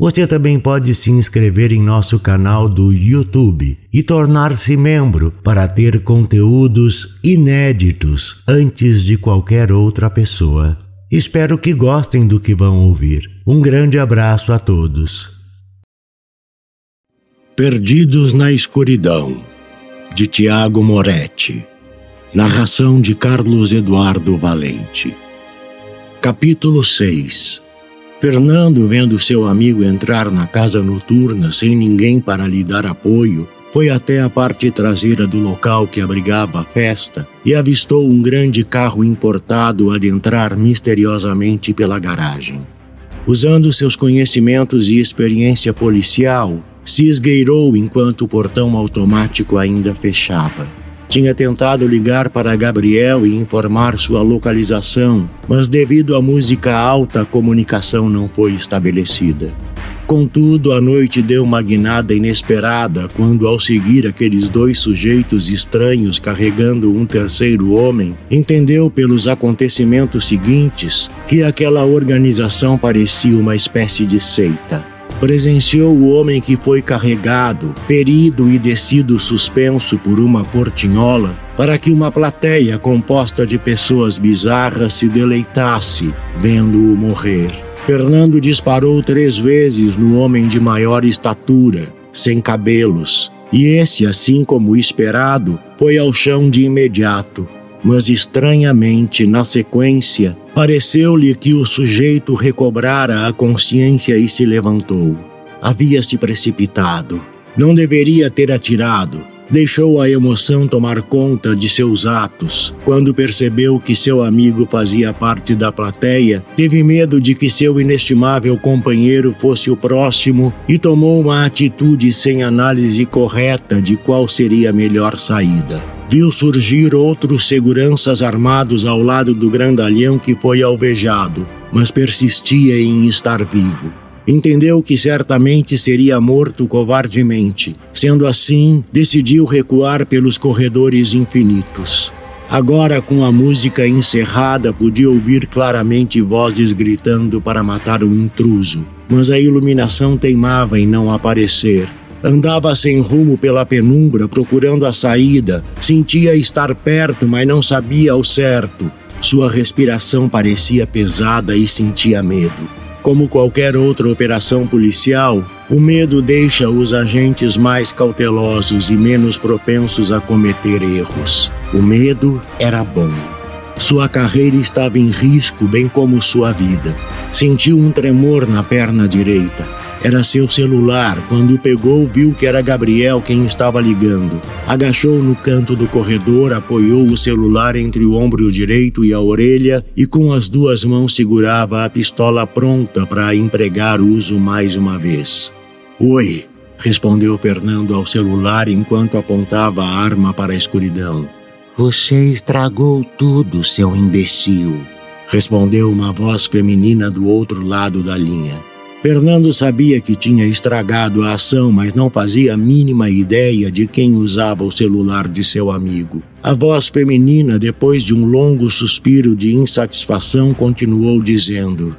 Você também pode se inscrever em nosso canal do YouTube e tornar-se membro para ter conteúdos inéditos antes de qualquer outra pessoa. Espero que gostem do que vão ouvir. Um grande abraço a todos. Perdidos na Escuridão, de Tiago Moretti. Narração de Carlos Eduardo Valente. Capítulo 6 Fernando, vendo seu amigo entrar na casa noturna sem ninguém para lhe dar apoio, foi até a parte traseira do local que abrigava a festa e avistou um grande carro importado adentrar misteriosamente pela garagem. Usando seus conhecimentos e experiência policial, se esgueirou enquanto o portão automático ainda fechava. Tinha tentado ligar para Gabriel e informar sua localização, mas devido à música alta, a comunicação não foi estabelecida. Contudo, a noite deu uma guinada inesperada quando, ao seguir aqueles dois sujeitos estranhos carregando um terceiro homem, entendeu pelos acontecimentos seguintes que aquela organização parecia uma espécie de seita presenciou o homem que foi carregado, ferido e descido suspenso por uma portinhola para que uma plateia composta de pessoas bizarras se deleitasse vendo-o morrer. Fernando disparou três vezes no homem de maior estatura, sem cabelos, e esse, assim como esperado, foi ao chão de imediato, mas estranhamente, na sequência, pareceu-lhe que o sujeito recobrara a consciência e se levantou. Havia se precipitado. Não deveria ter atirado. Deixou a emoção tomar conta de seus atos. Quando percebeu que seu amigo fazia parte da plateia, teve medo de que seu inestimável companheiro fosse o próximo e tomou uma atitude sem análise correta de qual seria a melhor saída viu surgir outros seguranças armados ao lado do grandalhão que foi alvejado, mas persistia em estar vivo. Entendeu que certamente seria morto covardemente. Sendo assim, decidiu recuar pelos corredores infinitos. Agora, com a música encerrada, podia ouvir claramente vozes gritando para matar o intruso, mas a iluminação teimava em não aparecer Andava sem rumo pela penumbra, procurando a saída. Sentia estar perto, mas não sabia ao certo. Sua respiração parecia pesada e sentia medo. Como qualquer outra operação policial, o medo deixa os agentes mais cautelosos e menos propensos a cometer erros. O medo era bom. Sua carreira estava em risco, bem como sua vida. Sentiu um tremor na perna direita. Era seu celular. Quando pegou, viu que era Gabriel quem estava ligando. Agachou no canto do corredor, apoiou o celular entre o ombro direito e a orelha e com as duas mãos segurava a pistola pronta para empregar uso mais uma vez. Oi, respondeu Fernando ao celular enquanto apontava a arma para a escuridão. Você estragou tudo, seu imbecil, respondeu uma voz feminina do outro lado da linha. Fernando sabia que tinha estragado a ação, mas não fazia a mínima ideia de quem usava o celular de seu amigo. A voz feminina, depois de um longo suspiro de insatisfação, continuou dizendo: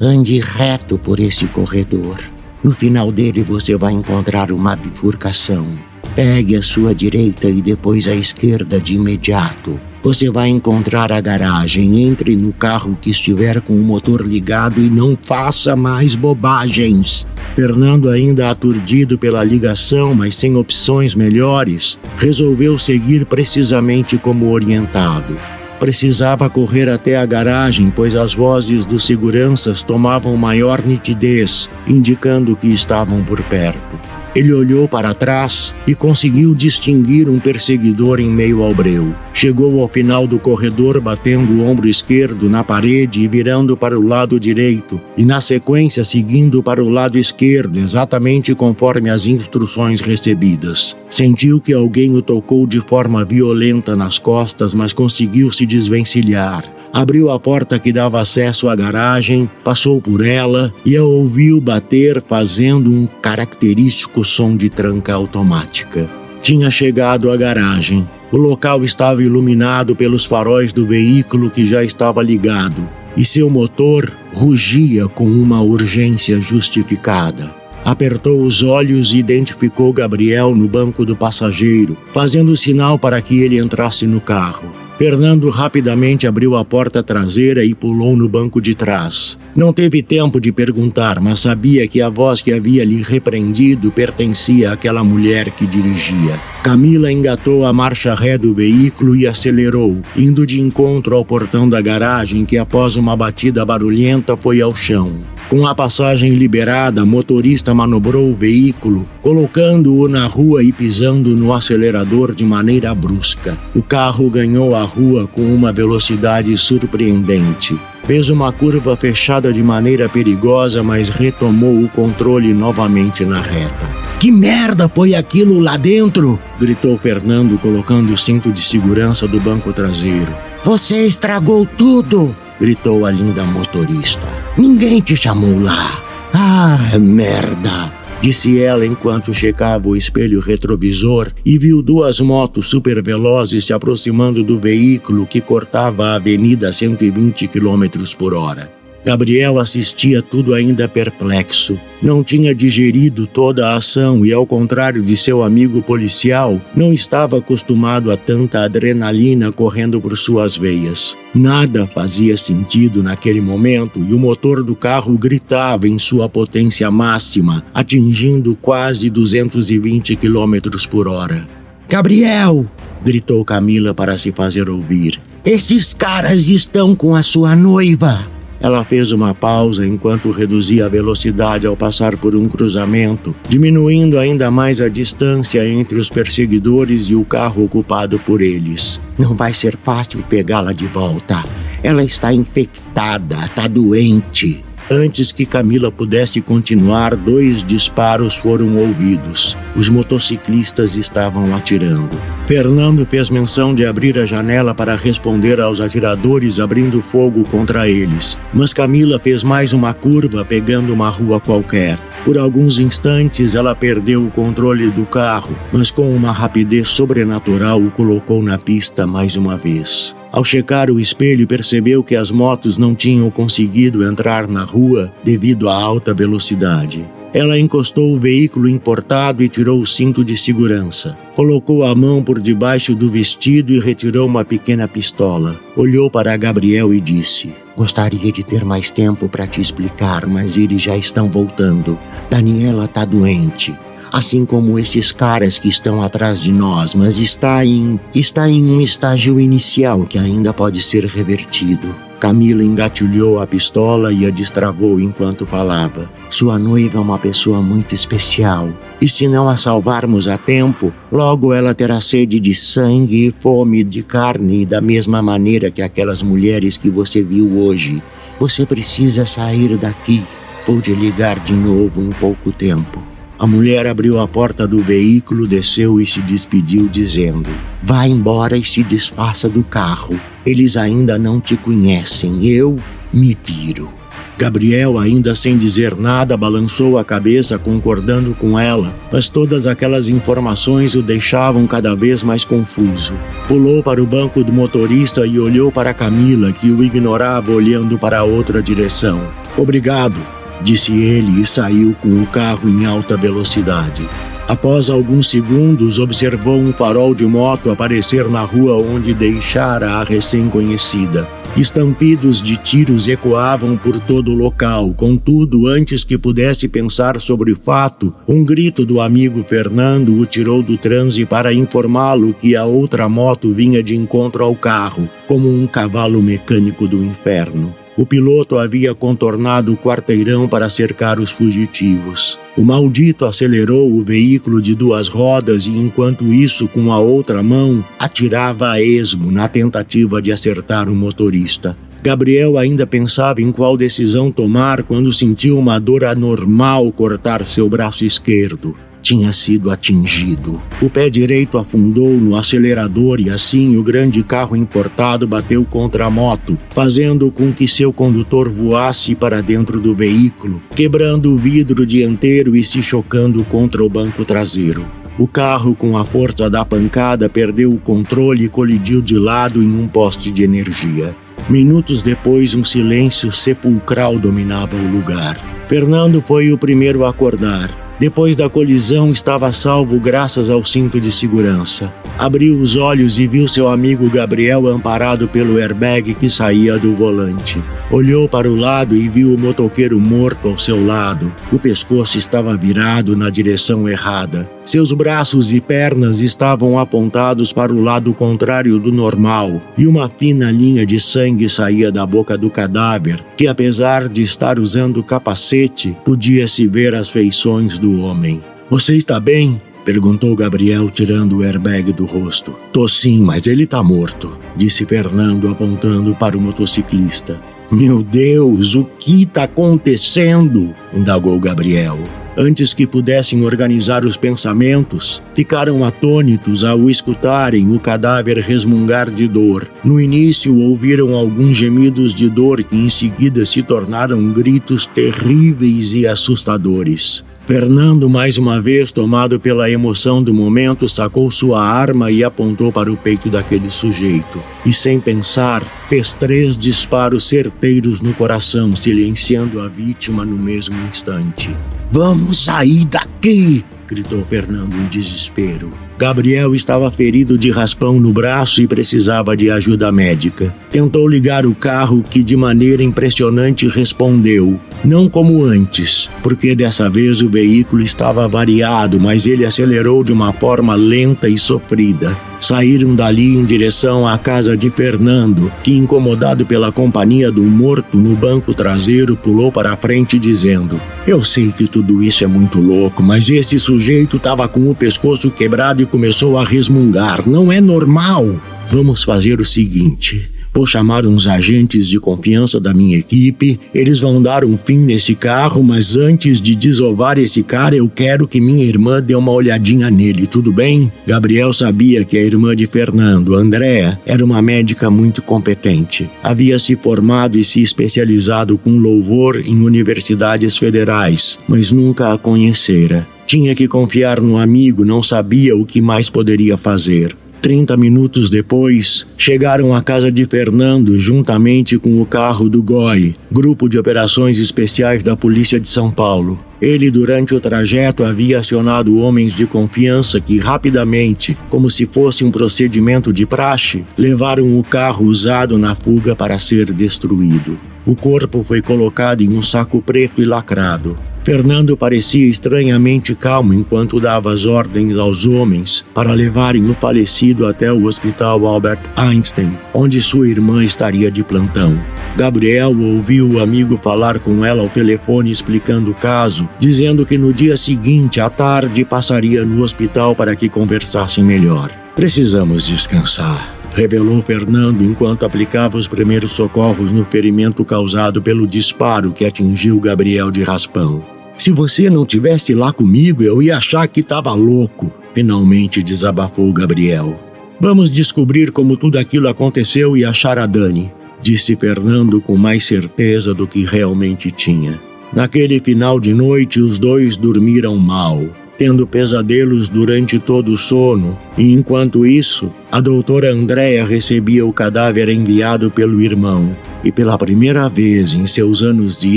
Ande reto por esse corredor. No final dele você vai encontrar uma bifurcação. Pegue a sua direita e depois a esquerda de imediato. Você vai encontrar a garagem. Entre no carro que estiver com o motor ligado e não faça mais bobagens. Fernando, ainda aturdido pela ligação, mas sem opções melhores, resolveu seguir precisamente como orientado. Precisava correr até a garagem, pois as vozes dos seguranças tomavam maior nitidez, indicando que estavam por perto. Ele olhou para trás e conseguiu distinguir um perseguidor em meio ao breu. Chegou ao final do corredor, batendo o ombro esquerdo na parede e virando para o lado direito, e na sequência seguindo para o lado esquerdo, exatamente conforme as instruções recebidas. Sentiu que alguém o tocou de forma violenta nas costas, mas conseguiu se desvencilhar abriu a porta que dava acesso à garagem, passou por ela e a ouviu bater fazendo um característico som de tranca automática. Tinha chegado à garagem. O local estava iluminado pelos faróis do veículo que já estava ligado e seu motor rugia com uma urgência justificada. Apertou os olhos e identificou Gabriel no banco do passageiro, fazendo sinal para que ele entrasse no carro. Fernando rapidamente abriu a porta traseira e pulou no banco de trás. Não teve tempo de perguntar, mas sabia que a voz que havia lhe repreendido pertencia àquela mulher que dirigia. Camila engatou a marcha ré do veículo e acelerou, indo de encontro ao portão da garagem que, após uma batida barulhenta, foi ao chão. Com a passagem liberada, o motorista manobrou o veículo, colocando-o na rua e pisando no acelerador de maneira brusca. O carro ganhou a rua com uma velocidade surpreendente. Fez uma curva fechada de maneira perigosa, mas retomou o controle novamente na reta. Que merda foi aquilo lá dentro? gritou Fernando, colocando o cinto de segurança do banco traseiro. Você estragou tudo! gritou a linda motorista. Ninguém te chamou lá. Ah, merda! Disse ela enquanto checava o espelho retrovisor e viu duas motos supervelozes se aproximando do veículo que cortava a avenida a 120 km por hora. Gabriel assistia tudo ainda perplexo. Não tinha digerido toda a ação e, ao contrário de seu amigo policial, não estava acostumado a tanta adrenalina correndo por suas veias. Nada fazia sentido naquele momento e o motor do carro gritava em sua potência máxima, atingindo quase 220 km por hora. Gabriel! gritou Camila para se fazer ouvir. Esses caras estão com a sua noiva! Ela fez uma pausa enquanto reduzia a velocidade ao passar por um cruzamento, diminuindo ainda mais a distância entre os perseguidores e o carro ocupado por eles. Não vai ser fácil pegá-la de volta. Ela está infectada, está doente. Antes que Camila pudesse continuar, dois disparos foram ouvidos. Os motociclistas estavam atirando. Fernando fez menção de abrir a janela para responder aos atiradores abrindo fogo contra eles. Mas Camila fez mais uma curva pegando uma rua qualquer. Por alguns instantes ela perdeu o controle do carro, mas com uma rapidez sobrenatural o colocou na pista mais uma vez. Ao checar o espelho, percebeu que as motos não tinham conseguido entrar na rua devido à alta velocidade. Ela encostou o veículo importado e tirou o cinto de segurança. Colocou a mão por debaixo do vestido e retirou uma pequena pistola. Olhou para Gabriel e disse: Gostaria de ter mais tempo para te explicar, mas eles já estão voltando. Daniela está doente assim como esses caras que estão atrás de nós, mas está em está em um estágio inicial que ainda pode ser revertido. Camila engatilhou a pistola e a destravou enquanto falava. Sua noiva é uma pessoa muito especial, e se não a salvarmos a tempo, logo ela terá sede de sangue e fome de carne, da mesma maneira que aquelas mulheres que você viu hoje. Você precisa sair daqui. Vou te ligar de novo em pouco tempo. A mulher abriu a porta do veículo, desceu e se despediu, dizendo: Vá embora e se desfaça do carro. Eles ainda não te conhecem. Eu me piro. Gabriel, ainda sem dizer nada, balançou a cabeça, concordando com ela, mas todas aquelas informações o deixavam cada vez mais confuso. Pulou para o banco do motorista e olhou para Camila, que o ignorava olhando para outra direção. Obrigado, disse ele e saiu com o carro em alta velocidade. Após alguns segundos, observou um farol de moto aparecer na rua onde deixara a recém-conhecida. Estampidos de tiros ecoavam por todo o local. Contudo, antes que pudesse pensar sobre o fato, um grito do amigo Fernando o tirou do transe para informá-lo que a outra moto vinha de encontro ao carro, como um cavalo mecânico do inferno. O piloto havia contornado o quarteirão para cercar os fugitivos. O maldito acelerou o veículo de duas rodas e, enquanto isso, com a outra mão, atirava a esmo na tentativa de acertar o motorista. Gabriel ainda pensava em qual decisão tomar quando sentiu uma dor anormal cortar seu braço esquerdo tinha sido atingido. O pé direito afundou no acelerador e assim o grande carro importado bateu contra a moto, fazendo com que seu condutor voasse para dentro do veículo, quebrando o vidro dianteiro e se chocando contra o banco traseiro. O carro, com a força da pancada, perdeu o controle e colidiu de lado em um poste de energia. Minutos depois, um silêncio sepulcral dominava o lugar. Fernando foi o primeiro a acordar. Depois da colisão, estava salvo graças ao cinto de segurança. Abriu os olhos e viu seu amigo Gabriel amparado pelo airbag que saía do volante. Olhou para o lado e viu o motoqueiro morto ao seu lado. O pescoço estava virado na direção errada. Seus braços e pernas estavam apontados para o lado contrário do normal, e uma fina linha de sangue saía da boca do cadáver, que apesar de estar usando capacete, podia-se ver as feições do homem. Você está bem? Perguntou Gabriel, tirando o airbag do rosto. Tô sim, mas ele tá morto, disse Fernando, apontando para o motociclista. Meu Deus, o que está acontecendo? indagou Gabriel. Antes que pudessem organizar os pensamentos, ficaram atônitos ao escutarem o cadáver resmungar de dor. No início, ouviram alguns gemidos de dor que em seguida se tornaram gritos terríveis e assustadores. Fernando, mais uma vez tomado pela emoção do momento, sacou sua arma e apontou para o peito daquele sujeito. E sem pensar, fez três disparos certeiros no coração, silenciando a vítima no mesmo instante. Vamos sair daqui! gritou Fernando em desespero. Gabriel estava ferido de raspão no braço e precisava de ajuda médica. Tentou ligar o carro, que de maneira impressionante respondeu. Não como antes, porque dessa vez o veículo estava variado, mas ele acelerou de uma forma lenta e sofrida. Saíram dali em direção à casa de Fernando, que, incomodado pela companhia do morto no banco traseiro, pulou para a frente dizendo: Eu sei que tudo isso é muito louco, mas esse sujeito estava com o pescoço quebrado e começou a resmungar. Não é normal. Vamos fazer o seguinte: Vou chamar uns agentes de confiança da minha equipe. Eles vão dar um fim nesse carro, mas antes de desovar esse cara, eu quero que minha irmã dê uma olhadinha nele, tudo bem? Gabriel sabia que a irmã de Fernando, Andréa, era uma médica muito competente. Havia se formado e se especializado com louvor em universidades federais, mas nunca a conhecera. Tinha que confiar no amigo, não sabia o que mais poderia fazer. Trinta minutos depois, chegaram à casa de Fernando juntamente com o carro do GOI, Grupo de Operações Especiais da Polícia de São Paulo. Ele, durante o trajeto, havia acionado homens de confiança que, rapidamente, como se fosse um procedimento de praxe, levaram o carro usado na fuga para ser destruído. O corpo foi colocado em um saco preto e lacrado. Fernando parecia estranhamente calmo enquanto dava as ordens aos homens para levarem o falecido até o Hospital Albert Einstein, onde sua irmã estaria de plantão. Gabriel ouviu o amigo falar com ela ao telefone explicando o caso, dizendo que no dia seguinte, à tarde, passaria no hospital para que conversassem melhor. Precisamos descansar revelou Fernando enquanto aplicava os primeiros socorros no ferimento causado pelo disparo que atingiu Gabriel de raspão. Se você não tivesse lá comigo, eu ia achar que estava louco, finalmente desabafou Gabriel. Vamos descobrir como tudo aquilo aconteceu e achar a Dani, disse Fernando com mais certeza do que realmente tinha. Naquele final de noite, os dois dormiram mal tendo pesadelos durante todo o sono, e enquanto isso, a doutora Andréa recebia o cadáver enviado pelo irmão. E pela primeira vez em seus anos de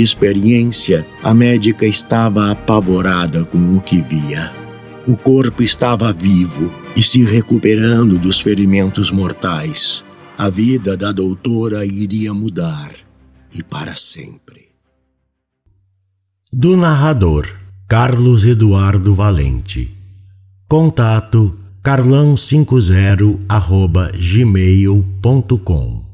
experiência, a médica estava apavorada com o que via. O corpo estava vivo e se recuperando dos ferimentos mortais. A vida da doutora iria mudar e para sempre. Do narrador Carlos Eduardo Valente. Contato carlão50 arroba gmail.com